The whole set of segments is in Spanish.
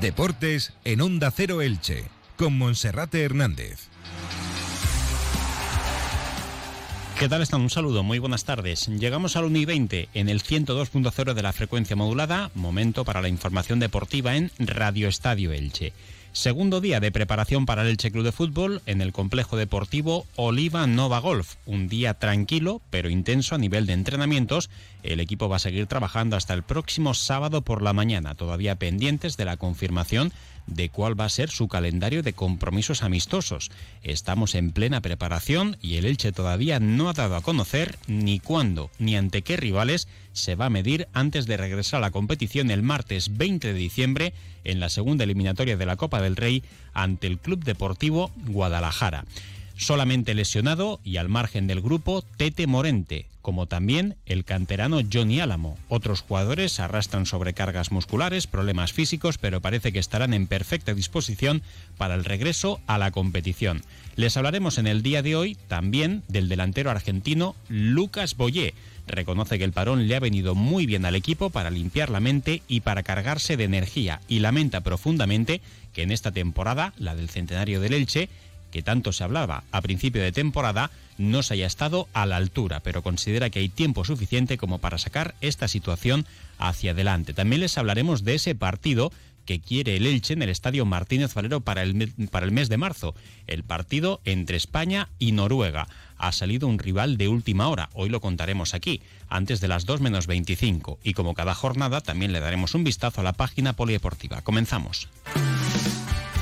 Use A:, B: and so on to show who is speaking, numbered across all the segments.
A: Deportes en Onda Cero Elche, con Monserrate Hernández.
B: ¿Qué tal están? Un saludo, muy buenas tardes. Llegamos al 1 y 20 en el 102.0 de la frecuencia modulada, momento para la información deportiva en Radio Estadio Elche. Segundo día de preparación para el Elche Club de Fútbol en el complejo deportivo Oliva Nova Golf. Un día tranquilo pero intenso a nivel de entrenamientos. El equipo va a seguir trabajando hasta el próximo sábado por la mañana, todavía pendientes de la confirmación de cuál va a ser su calendario de compromisos amistosos. Estamos en plena preparación y el Elche todavía no ha dado a conocer ni cuándo ni ante qué rivales se va a medir antes de regresar a la competición el martes 20 de diciembre en la segunda eliminatoria de la Copa del Rey ante el Club Deportivo Guadalajara. Solamente lesionado y al margen del grupo Tete Morente, como también el canterano Johnny Álamo. Otros jugadores arrastran sobrecargas musculares, problemas físicos, pero parece que estarán en perfecta disposición para el regreso a la competición. Les hablaremos en el día de hoy también del delantero argentino Lucas Boyé. Reconoce que el parón le ha venido muy bien al equipo para limpiar la mente y para cargarse de energía y lamenta profundamente que en esta temporada, la del centenario del Elche, que tanto se hablaba a principio de temporada, no se haya estado a la altura, pero considera que hay tiempo suficiente como para sacar esta situación hacia adelante. También les hablaremos de ese partido que quiere el Elche en el Estadio Martínez Valero para el, para el mes de marzo, el partido entre España y Noruega. Ha salido un rival de última hora, hoy lo contaremos aquí, antes de las 2 menos 25, y como cada jornada también le daremos un vistazo a la página polideportiva. Comenzamos.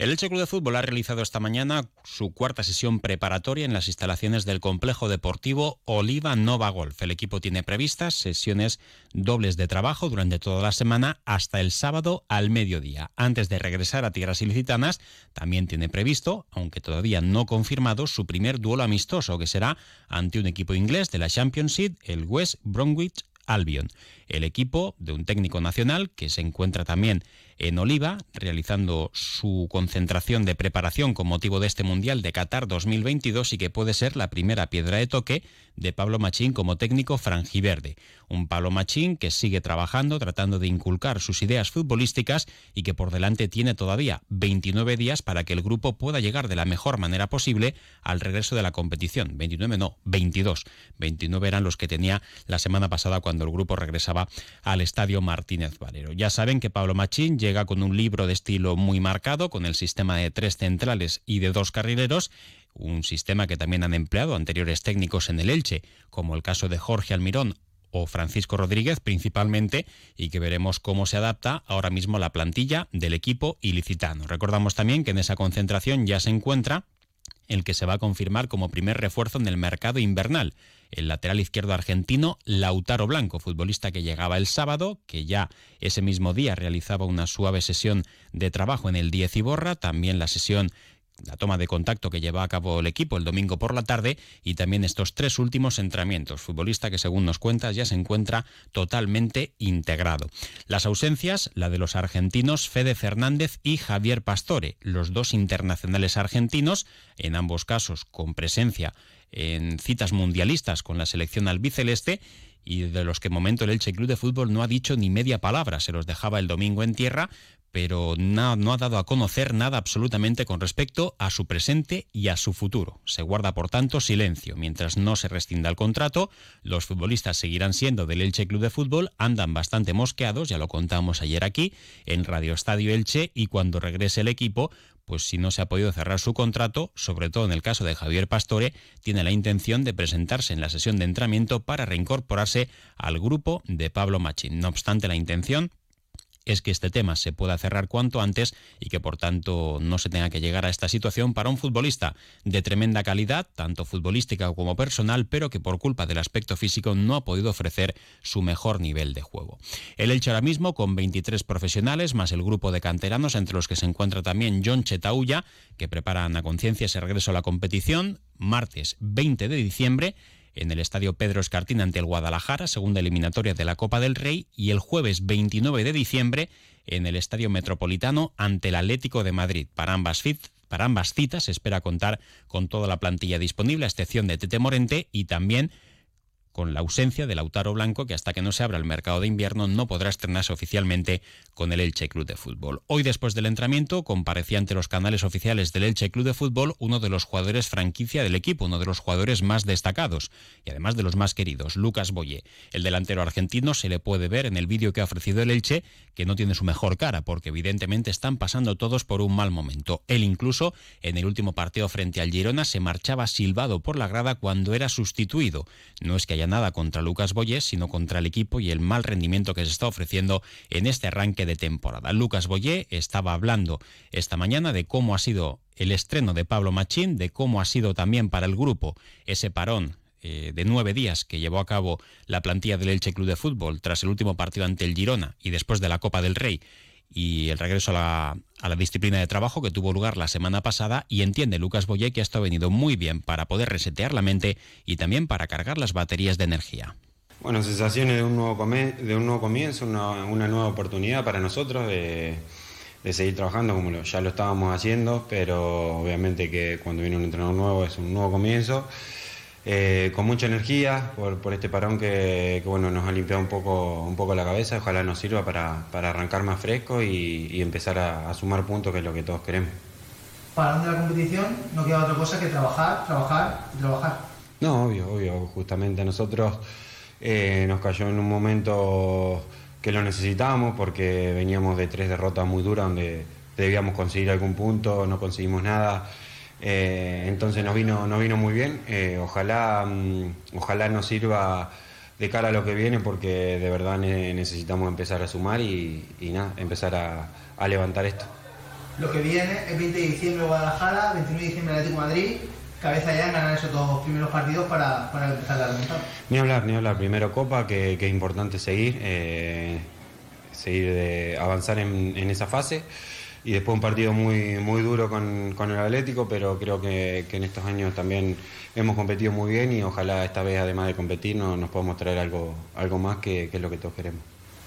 B: El Elche Club de Fútbol ha realizado esta mañana su cuarta sesión preparatoria en las instalaciones del complejo deportivo Oliva Nova Golf. El equipo tiene previstas sesiones dobles de trabajo durante toda la semana hasta el sábado al mediodía. Antes de regresar a tierras ilicitanas, también tiene previsto, aunque todavía no confirmado, su primer duelo amistoso que será ante un equipo inglés de la Championship, el West Bromwich Albion. El equipo de un técnico nacional que se encuentra también en Oliva, realizando su concentración de preparación con motivo de este Mundial de Qatar 2022 y que puede ser la primera piedra de toque de Pablo Machín como técnico franjiverde. Un Pablo Machín que sigue trabajando, tratando de inculcar sus ideas futbolísticas y que por delante tiene todavía 29 días para que el grupo pueda llegar de la mejor manera posible al regreso de la competición. 29 no, 22. 29 eran los que tenía la semana pasada cuando el grupo regresaba al Estadio Martínez Valero. Ya saben que Pablo Machín llega con un libro de estilo muy marcado, con el sistema de tres centrales y de dos carrileros, un sistema que también han empleado anteriores técnicos en el Elche, como el caso de Jorge Almirón o Francisco Rodríguez principalmente y que veremos cómo se adapta ahora mismo la plantilla del equipo ilicitano. Recordamos también que en esa concentración ya se encuentra el que se va a confirmar como primer refuerzo en el mercado invernal. El lateral izquierdo argentino Lautaro Blanco, futbolista que llegaba el sábado, que ya ese mismo día realizaba una suave sesión de trabajo en el 10 Iborra, también la sesión la toma de contacto que lleva a cabo el equipo el domingo por la tarde y también estos tres últimos entrenamientos. Futbolista que según nos cuentas ya se encuentra totalmente integrado. Las ausencias, la de los argentinos Fede Fernández y Javier Pastore, los dos internacionales argentinos, en ambos casos con presencia en citas mundialistas con la selección albiceleste y de los que momento el Elche Club de Fútbol no ha dicho ni media palabra, se los dejaba el domingo en tierra, pero no, ha dado a conocer nada absolutamente con respecto a su presente y a su futuro. Se guarda, por tanto, silencio. Mientras no se rescinda el contrato, los futbolistas seguirán siendo del Elche Club de Fútbol, andan bastante mosqueados, ya lo contamos ayer aquí, en Radio Estadio Elche, y cuando regrese el equipo, pues si no se ha podido cerrar su contrato, sobre todo en el caso de Javier Pastore, tiene la intención de presentarse en la sesión de entrenamiento para reincorporarse al grupo de Pablo Machín. No obstante, la intención es que este tema se pueda cerrar cuanto antes y que por tanto no se tenga que llegar a esta situación para un futbolista de tremenda calidad, tanto futbolística como personal, pero que por culpa del aspecto físico no ha podido ofrecer su mejor nivel de juego. El Elche ahora mismo con 23 profesionales más el grupo de canteranos entre los que se encuentra también John Chetauya, que preparan a conciencia ese regreso a la competición martes 20 de diciembre en el Estadio Pedro Escartín ante el Guadalajara, segunda eliminatoria de la Copa del Rey, y el jueves 29 de diciembre en el Estadio Metropolitano ante el Atlético de Madrid. Para ambas, para ambas citas se espera contar con toda la plantilla disponible, a excepción de Tete Morente y también con la ausencia de Lautaro Blanco, que hasta que no se abra el mercado de invierno no podrá estrenarse oficialmente con el Elche Club de Fútbol. Hoy, después del entrenamiento, comparecía ante los canales oficiales del Elche Club de Fútbol uno de los jugadores franquicia del equipo, uno de los jugadores más destacados y además de los más queridos, Lucas Boye. El delantero argentino se le puede ver en el vídeo que ha ofrecido el Elche que no tiene su mejor cara, porque evidentemente están pasando todos por un mal momento. Él incluso, en el último partido frente al Girona, se marchaba silbado por la grada cuando era sustituido. No es que haya nada contra Lucas Boyés, sino contra el equipo y el mal rendimiento que se está ofreciendo en este arranque de temporada. Lucas Boyé estaba hablando esta mañana de cómo ha sido el estreno de Pablo Machín, de cómo ha sido también para el grupo ese parón eh, de nueve días que llevó a cabo la plantilla del Elche Club de Fútbol tras el último partido ante el Girona y después de la Copa del Rey y el regreso a la, disciplina de trabajo que tuvo lugar la semana pasada y entiende Lucas Boye que esto ha venido muy bien para poder resetear la mente y también para cargar las baterías de energía.
C: Bueno, sensaciones de un nuevo, de un nuevo comienzo, una, nueva oportunidad para nosotros de, de seguir trabajando como ya lo estábamos haciendo, pero obviamente que cuando viene un entrenador nuevo es un nuevo comienzo. Eh, con mucha energía por, este parón que, bueno, nos ha limpiado un poco, un poco la cabeza. Ojalá nos sirva para, arrancar más fresco y, empezar a, sumar puntos, que es lo que todos queremos.
D: Para de la competición no queda otra cosa que trabajar, trabajar y trabajar.
C: No, obvio, obvio. Justamente a nosotros eh, nos cayó en un momento que lo necesitábamos porque veníamos de tres derrotas muy duras donde debíamos conseguir algún punto, no conseguimos nada. Eh, entonces nos vino, nos vino muy bien. Eh, ojalá, mm, ojalá nos sirva de cara a lo que viene porque de verdad necesitamos empezar a sumar y, nada, empezar a, levantar esto.
D: Lo que viene es 20 de diciembre Guadalajara, 29 de diciembre Atlético Madrid. Cabeza ya en ganar esos dos primeros partidos para, empezar la remontada.
C: Ni hablar, ni hablar. Primero Copa, que, es importante seguir, eh, seguir de avanzar en, en esa fase y después un partido muy, muy duro con, el Atlético, pero creo que, en estos años también hemos competido muy bien y ojalá esta vez, además de competir, nos, nos podamos traer algo, algo más que, es lo que todos queremos.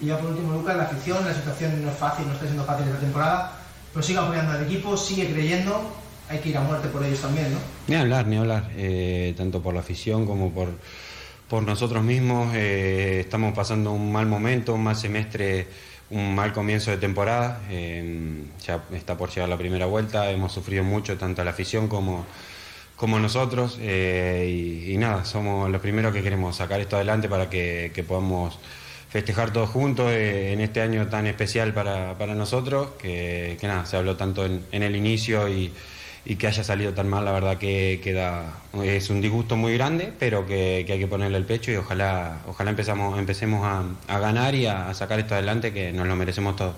D: Y ya por último, Lucas, la afición, la situación no es fácil, no está siendo fácil esta temporada, pero sigue apoyando al equipo, sigue creyendo, hay que ir a muerte por ellos también, ¿no?
C: Ni hablar, ni hablar, eh, tanto por la afición como por, por nosotros mismos. Eh, estamos pasando un mal momento, un mal semestre un mal comienzo de temporada, ya está por llegar la primera vuelta, hemos sufrido mucho, tanto la afición como, como nosotros, eh, y, nada, somos los primeros que queremos sacar esto adelante para que, podamos festejar todos juntos eh, en este año tan especial para, nosotros, que, nada, se habló tanto en el inicio y y que haya salido tan mal, la verdad que queda es un disgusto muy grande, pero que, hay que ponerle el pecho y ojalá, ojalá empezamos, empecemos a, ganar y a, a sacar esto adelante, que nos lo merecemos todos.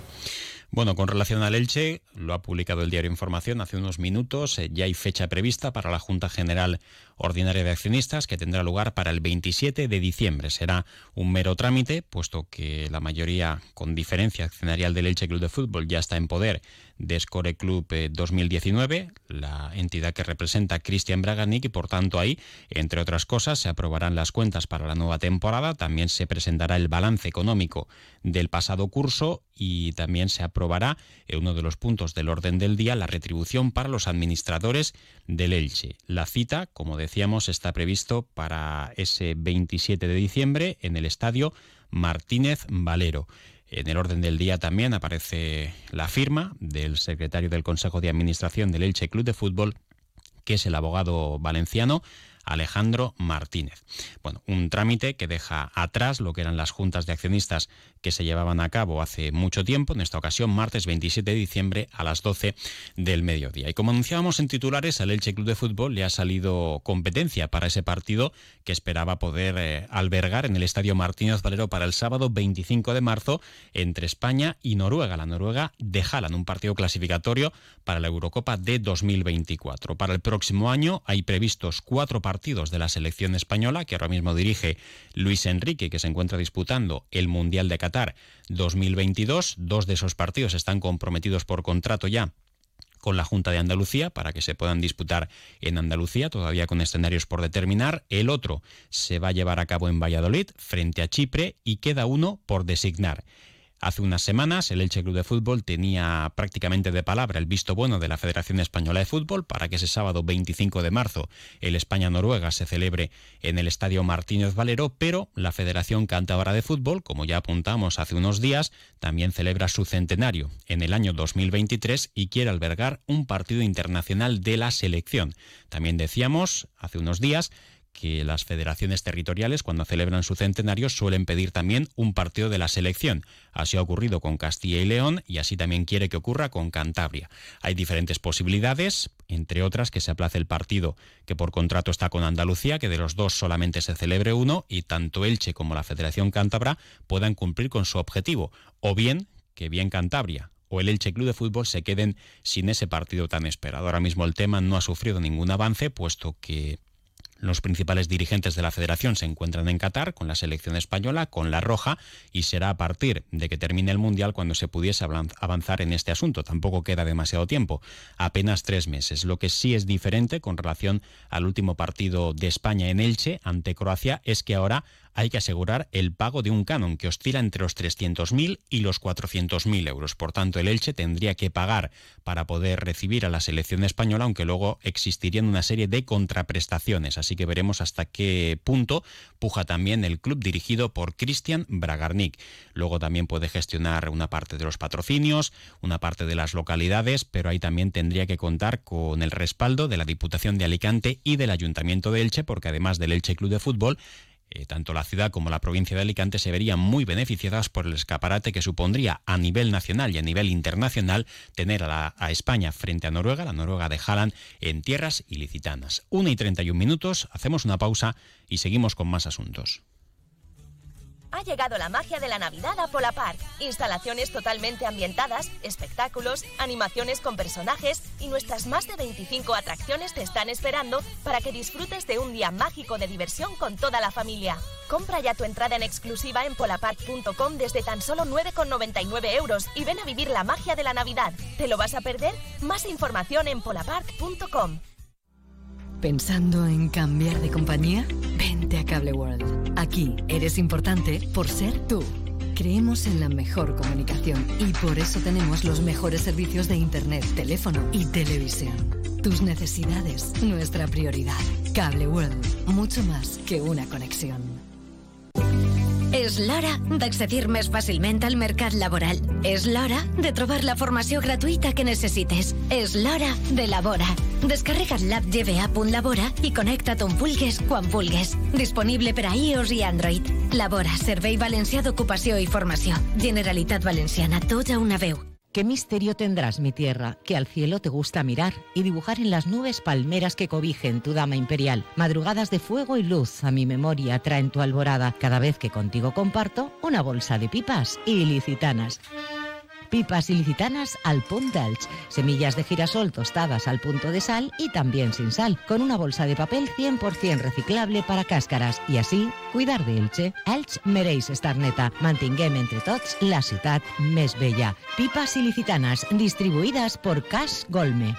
B: Bueno, con relación al Elche, lo ha publicado el diario Información hace unos minutos, eh, ya hay fecha prevista para la Junta General Ordinaria de Accionistas que tendrá lugar para el 27 de diciembre. Será un mero trámite, puesto que la mayoría con diferencia accionarial del Elche Club de Fútbol ya está en poder de Score Club 2019, eh, la entidad que representa Cristian Braganic y por tanto ahí, entre otras cosas, se aprobarán las cuentas para la nueva temporada, también se presentará el balance económico del pasado curso y también se aprobará en uno de los puntos del orden del día la retribución para los administradores del Elche. La cita, como decíamos, está previsto para ese 27 de diciembre en el estadio Martínez Valero. En el orden del día también aparece la firma del secretario del Consejo de Administración del Elche Club de Fútbol, que es el abogado valenciano Alejandro Martínez. Bueno, un trámite que deja atrás lo que eran las juntas de accionistas que se llevaban a cabo hace mucho tiempo, en esta ocasión martes 27 de diciembre a las 12 del mediodía. Y como anunciábamos en titulares, al Elche Club de Fútbol le ha salido competencia para ese partido que esperaba poder eh, albergar en el Estadio Martínez Valero para el sábado 25 de marzo entre España y Noruega. La Noruega de Haaland, un partido clasificatorio para la Eurocopa de 2024. Para el próximo año hay previstos cuatro partidos de la selección española que ahora mismo dirige Luis Enrique, que se encuentra disputando el Mundial de Qatar 2022. Dos de esos partidos están comprometidos por contrato ya con la Junta de Andalucía para que se puedan disputar en Andalucía, todavía con escenarios por determinar. El otro se va a llevar a cabo en Valladolid, frente a Chipre, y queda uno por designar. Hace unas semanas el Elche Club de Fútbol tenía prácticamente de palabra el visto bueno de la Federación Española de Fútbol para que ese sábado 25 de marzo el España-Noruega se celebre en el Estadio Martínez Valero, pero la Federación Cántabra de Fútbol, como ya apuntamos hace unos días, también celebra su centenario en el año 2023 y quiere albergar un partido internacional de la selección. También decíamos hace unos días que las federaciones territoriales, cuando celebran su centenario, suelen pedir también un partido de la selección. Así ha ocurrido con Castilla y León y así también quiere que ocurra con Cantabria. Hay diferentes posibilidades, entre otras que se aplace el partido que por contrato está con Andalucía, que de los dos solamente se celebre uno y tanto Elche como la Federación Cántabra puedan cumplir con su objetivo, o bien que bien Cantabria o el Elche Club de Fútbol se queden sin ese partido tan esperado. Ahora mismo el tema no ha sufrido ningún avance, puesto que los principales dirigentes de la federación se encuentran en Qatar con la selección española, con la roja, y será a partir de que termine el Mundial cuando se pudiese avanzar en este asunto. Tampoco queda demasiado tiempo, apenas tres meses. Lo que sí es diferente con relación al último partido de España en Elche ante Croacia es que ahora hay que asegurar el pago de un canon que oscila entre los 300.000 y los 400.000 euros. Por tanto, el Elche tendría que pagar para poder recibir a la selección española, aunque luego existirían una serie de contraprestaciones. Así que veremos hasta qué punto puja también el club dirigido por Cristian Bragarnik. Luego también puede gestionar una parte de los patrocinios, una parte de las localidades, pero ahí también tendría que contar con el respaldo de la Diputación de Alicante y del Ayuntamiento de Elche, porque además del Elche Club de Fútbol, eh, tanto la ciudad como la provincia de Alicante se verían muy beneficiadas por el escaparate que supondría a nivel nacional y a nivel internacional tener a, España frente a Noruega, la Noruega de Halland, en tierras ilicitanas. Una y 31 minutos, hacemos una pausa y seguimos con más asuntos.
E: Ha llegado la magia de la Navidad a Polapark. Instalaciones totalmente ambientadas, espectáculos, animaciones con personajes y nuestras más de 25 atracciones te están esperando para que disfrutes de un día mágico de diversión con toda la familia. Compra ya tu entrada en exclusiva en polapark.com desde tan solo 9,99 euros y ven a vivir la magia de la Navidad. ¿Te lo vas a perder? Más información en polapark.com.
F: ¿Pensando en cambiar de compañía? A Cable World. Aquí eres importante por ser tú. Creemos en la mejor comunicación y por eso tenemos los mejores servicios de Internet, teléfono y televisión. Tus necesidades, nuestra prioridad. Cable World, mucho más que una conexión.
G: És l'hora d'accedir més fàcilment al mercat laboral. És l'hora de trobar la formació gratuïta que necessites. És l'hora de Labora. Descarrega't l'app gva.labora i connecta't on vulgues, quan vulgues. Disponible per a iOS i Android. Labora, Servei Valencià d'Ocupació i Formació. Generalitat Valenciana, tots a una veu.
H: ¿Qué misterio tendrás, mi tierra, que al cielo te gusta mirar y dibujar en las nubes palmeras que cobijen tu dama imperial? Madrugadas de fuego y luz a mi memoria traen tu alborada cada vez que contigo comparto una bolsa de pipas ilicitanas. Pipas ilicitanas al punt d'Elx, semillas de girasol tostadas al punto de sal y también sin sal, con una bolsa de papel 100% reciclable para cáscaras y así cuidar de Elche. Elx mereix estar neta. Mantinguem entre tots la ciutat més bella. Pipas ilicitanas distribuidas por Cas Golme.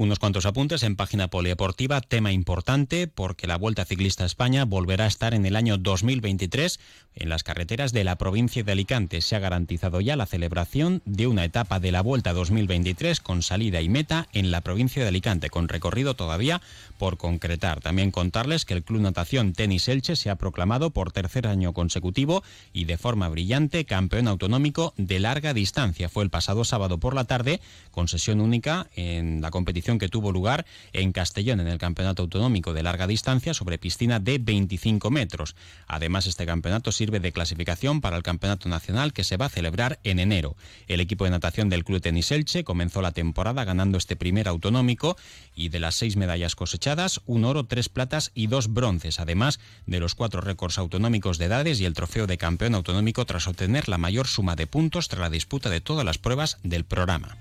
B: Unos cuantos apuntes en página polideportiva, tema importante porque la Vuelta Ciclista a España volverá a estar en el año 2023 en las carreteras de la provincia de Alicante. Se ha garantizado ya la celebración de una etapa de la Vuelta 2023 con salida y meta en la provincia de Alicante, con recorrido todavía por concretar. También contarles que el Club Natación Tenis Elche se ha proclamado por tercer año consecutivo y de forma brillante campeón autonómico de larga distancia. Fue el pasado sábado por la tarde con sesión única en la competición que tuvo lugar en Castellón en el Campeonato Autonómico de Larga Distancia sobre piscina de 25 metros. Además, este campeonato sirve de clasificación para el Campeonato Nacional que se va a celebrar en enero. El equipo de natación del Club Tenis Elche comenzó la temporada ganando este primer autonómico y de las seis medallas cosechadas, un oro, tres platas y dos bronces, además de los cuatro récords autonómicos de edades y el trofeo de campeón autonómico tras obtener la mayor suma de puntos tras la disputa de todas las pruebas del programa.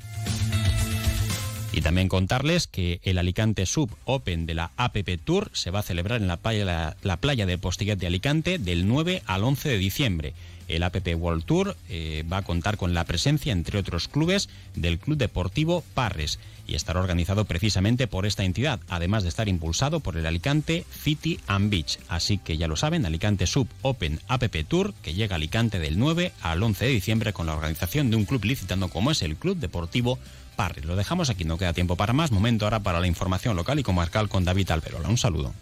B: Y también contarles que el Alicante Sub Open de la APP Tour se va a celebrar en la playa, la, playa de Postiguet de Alicante del 9 al 11 de diciembre. El APP World Tour eh, va a contar con la presencia, entre otros clubes, del Club Deportivo Parres y estará organizado precisamente por esta entidad, además de estar impulsado por el Alicante City and Beach. Así que ya lo saben, Alicante Sub Open APP Tour, que llega a Alicante del 9 al 11 de diciembre con la organización de un club licitando como es el Club Deportivo Parres. Lo dejamos aquí, no queda tiempo para más. Momento ahora para la información local y comarcal con David Alberola. Un saludo.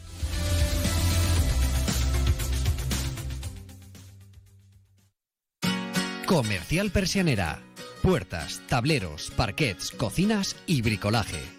I: Comercial Persianera. Puertas, tableros, parquets, cocinas y bricolaje